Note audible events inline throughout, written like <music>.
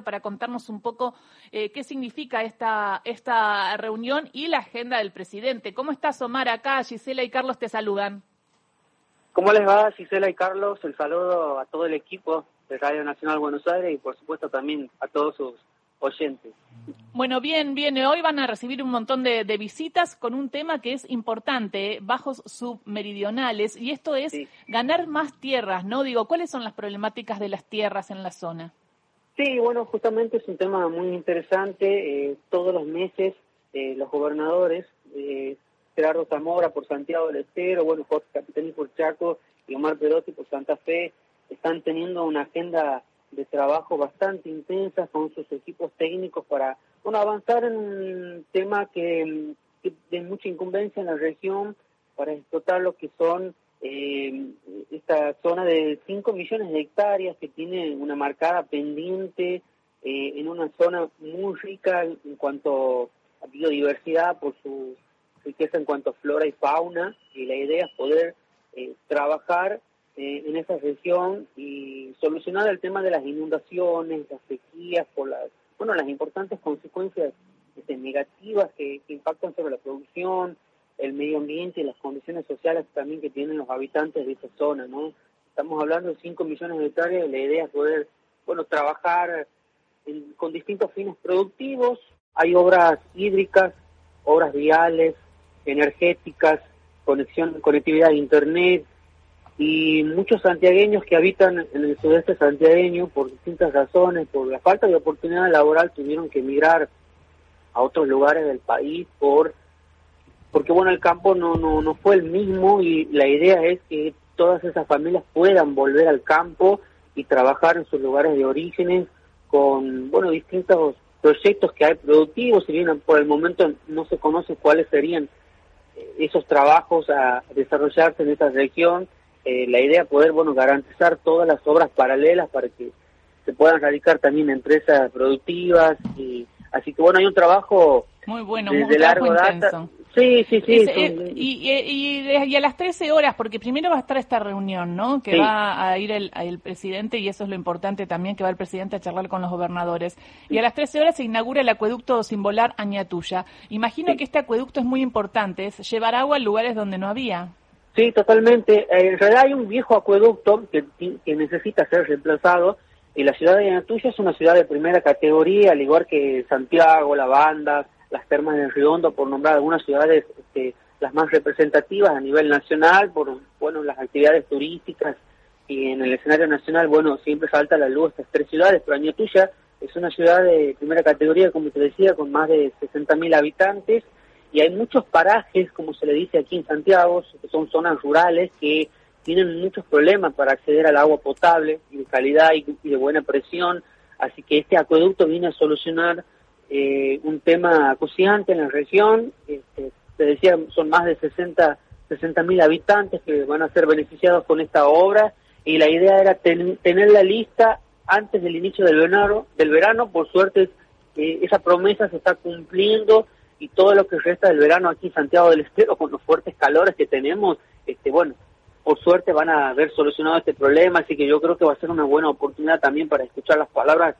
Para contarnos un poco eh, qué significa esta, esta reunión y la agenda del presidente. ¿Cómo estás, Omar? Acá Gisela y Carlos te saludan. ¿Cómo les va, Gisela y Carlos? El saludo a todo el equipo de Radio Nacional Buenos Aires y, por supuesto, también a todos sus oyentes. Bueno, bien, bien. Hoy van a recibir un montón de, visitas con un tema que es importante, bajos submeridionales, y esto es ganar más tierras, ¿no? Digo, ¿cuáles son las problemáticas de las tierras en la zona? Sí, bueno, justamente es un tema muy interesante. Eh, todos los meses eh, los gobernadores, eh, Gerardo Zamora por Santiago del Estero, bueno, Jorge Capitani por Chaco y Omar Perotti por Santa Fe, están teniendo una agenda de trabajo bastante intensa con sus equipos técnicos para bueno, avanzar en un tema que, de mucha incumbencia en la región para explotar lo que son eh, esta zona de 5 millones de hectáreas que tiene una marcada pendiente eh, en una zona muy rica en cuanto a biodiversidad por su riqueza en cuanto a flora y fauna y la idea es poder eh, trabajar eh, en esa región y solucionar el tema de las inundaciones, las sequías, por las, bueno, las importantes consecuencias este, negativas que, impactan sobre la producción, el medio ambiente y las condiciones sociales también que tienen los habitantes de esa zona, ¿no? Estamos hablando de 5 millones de hectáreas la idea es poder, bueno, trabajar con distintos fines productivos. Hay obras hídricas, obras viales, energéticas, conexión, conectividad a Internet, y muchos santiagueños que habitan en el sudeste santiagueño por distintas razones, por la falta de oportunidad laboral, tuvieron que emigrar a otros lugares del país por porque bueno el campo no, no, no fue el mismo y la idea es que todas esas familias puedan volver al campo y trabajar en sus lugares de orígenes con bueno distintos proyectos que hay productivos, si bien por el momento no se conoce cuáles serían esos trabajos a desarrollarse en esa región. Eh, la idea es poder bueno garantizar todas las obras paralelas para que se puedan radicar también empresas productivas y así que bueno hay un trabajo muy bueno desde largo data sí sí sí eh, y, a las 13 horas porque primero va a estar esta reunión no que va a ir el, el, presidente y eso es lo importante también que va el presidente a charlar con los gobernadores. Y a las 13 horas se inaugura el acueducto Simbolar Añatuya. Imagino que este acueducto es muy importante es llevar agua a lugares donde no había. Sí, totalmente. Eh, en realidad hay un viejo acueducto que, que necesita ser reemplazado y la ciudad de Anatuya es una ciudad de primera categoría, al igual que Santiago, La Banda, las termas de Riondo, por nombrar algunas ciudades este, las más representativas a nivel nacional, por bueno las actividades turísticas y en el escenario nacional, bueno, siempre salta a la luz estas tres ciudades, pero Añatuya es una ciudad de primera categoría, como te decía, con más de 60.000 habitantes, y hay muchos parajes, como se le dice aquí en Santiago, que son zonas rurales que tienen muchos problemas para acceder al agua potable de calidad y, de buena presión, así que este acueducto viene a solucionar eh, un tema acuciante en la región, este, se decía son más de 60 mil habitantes que van a ser beneficiados con esta obra y la idea era tener la lista antes del inicio del verano, del verano. Por suerte eh, esa promesa se está cumpliendo y todo lo que resta del verano aquí en Santiago del Estero con los fuertes calores que tenemos, este bueno, por suerte van a haber solucionado este problema, así que yo creo que va a ser una buena oportunidad también para escuchar las palabras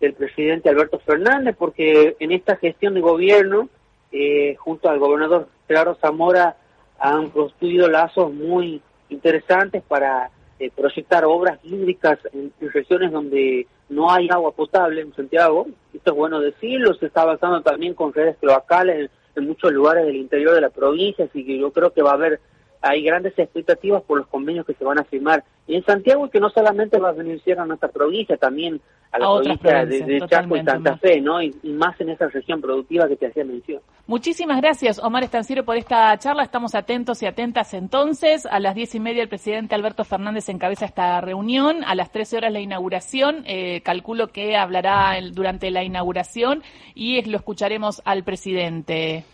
del presidente Alberto Fernández, porque en esta gestión de gobierno, eh, junto al gobernador Gerardo Zamora, han construido lazos muy interesantes para eh, proyectar obras hídricas en, regiones donde no hay agua potable en Santiago. Esto es bueno decirlo, se está avanzando también con redes cloacales en, muchos lugares del interior de la provincia, así que yo creo que va a haber, hay grandes expectativas por los convenios que se van a firmar en Santiago y que no solamente va a beneficiar a nuestra provincia, también a la provincia de, Chaco y Santa Fe, ¿no? Y, más en esa región productiva que te hacía mención. Muchísimas gracias, Omar Estanciero, por esta charla. Estamos atentos y atentas entonces. A las diez y media el presidente Alberto Fernández encabeza esta reunión. A las trece horas la inauguración. Eh, calculo que hablará durante la inauguración y lo escucharemos al presidente.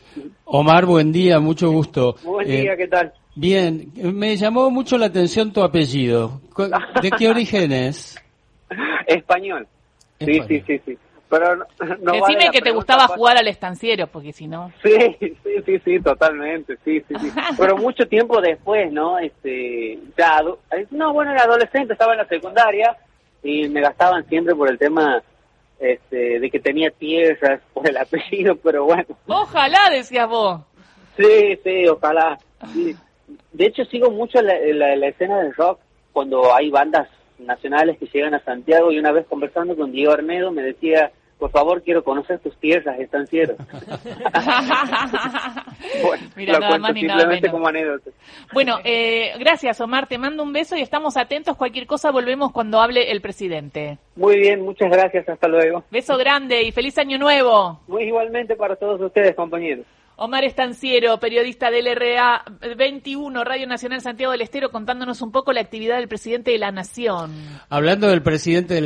Omar, buen día, mucho gusto. Buen día, eh, ¿qué tal? Bien, me llamó mucho la atención tu apellido. ¿De qué origen es? Español. Sí, sí, sí, sí. Pero no, Decime que te gustaba jugar al estanciero, porque si no... Sí, sí, sí, sí, totalmente, sí, sí, sí. <laughs> Pero mucho tiempo después, ¿no? Este, ya, no, bueno, era adolescente, estaba en la secundaria y me gastaban siempre por el tema este, de que tenía tierras por el apellido, pero bueno. Ojalá, decías vos. Sí, sí, ojalá. De hecho, sigo mucho la, la, escena del rock cuando hay bandas nacionales que llegan a Santiago y una vez conversando con Diego Arnedo me decía, por favor, quiero conocer tus tierras estancieras. <laughs> <laughs> bueno, Mira, nada más ni nada menos. como anécdota. Bueno, eh, gracias Omar, te mando un beso y estamos atentos. Cualquier cosa volvemos cuando hable el presidente. Muy bien, muchas gracias, hasta luego. Beso grande y feliz año nuevo. Muy igualmente para todos ustedes, compañeros. Omar Estanciero, periodista del RA 21, Radio Nacional Santiago del Estero, contándonos un poco la actividad del presidente de la Nación. Hablando del presidente del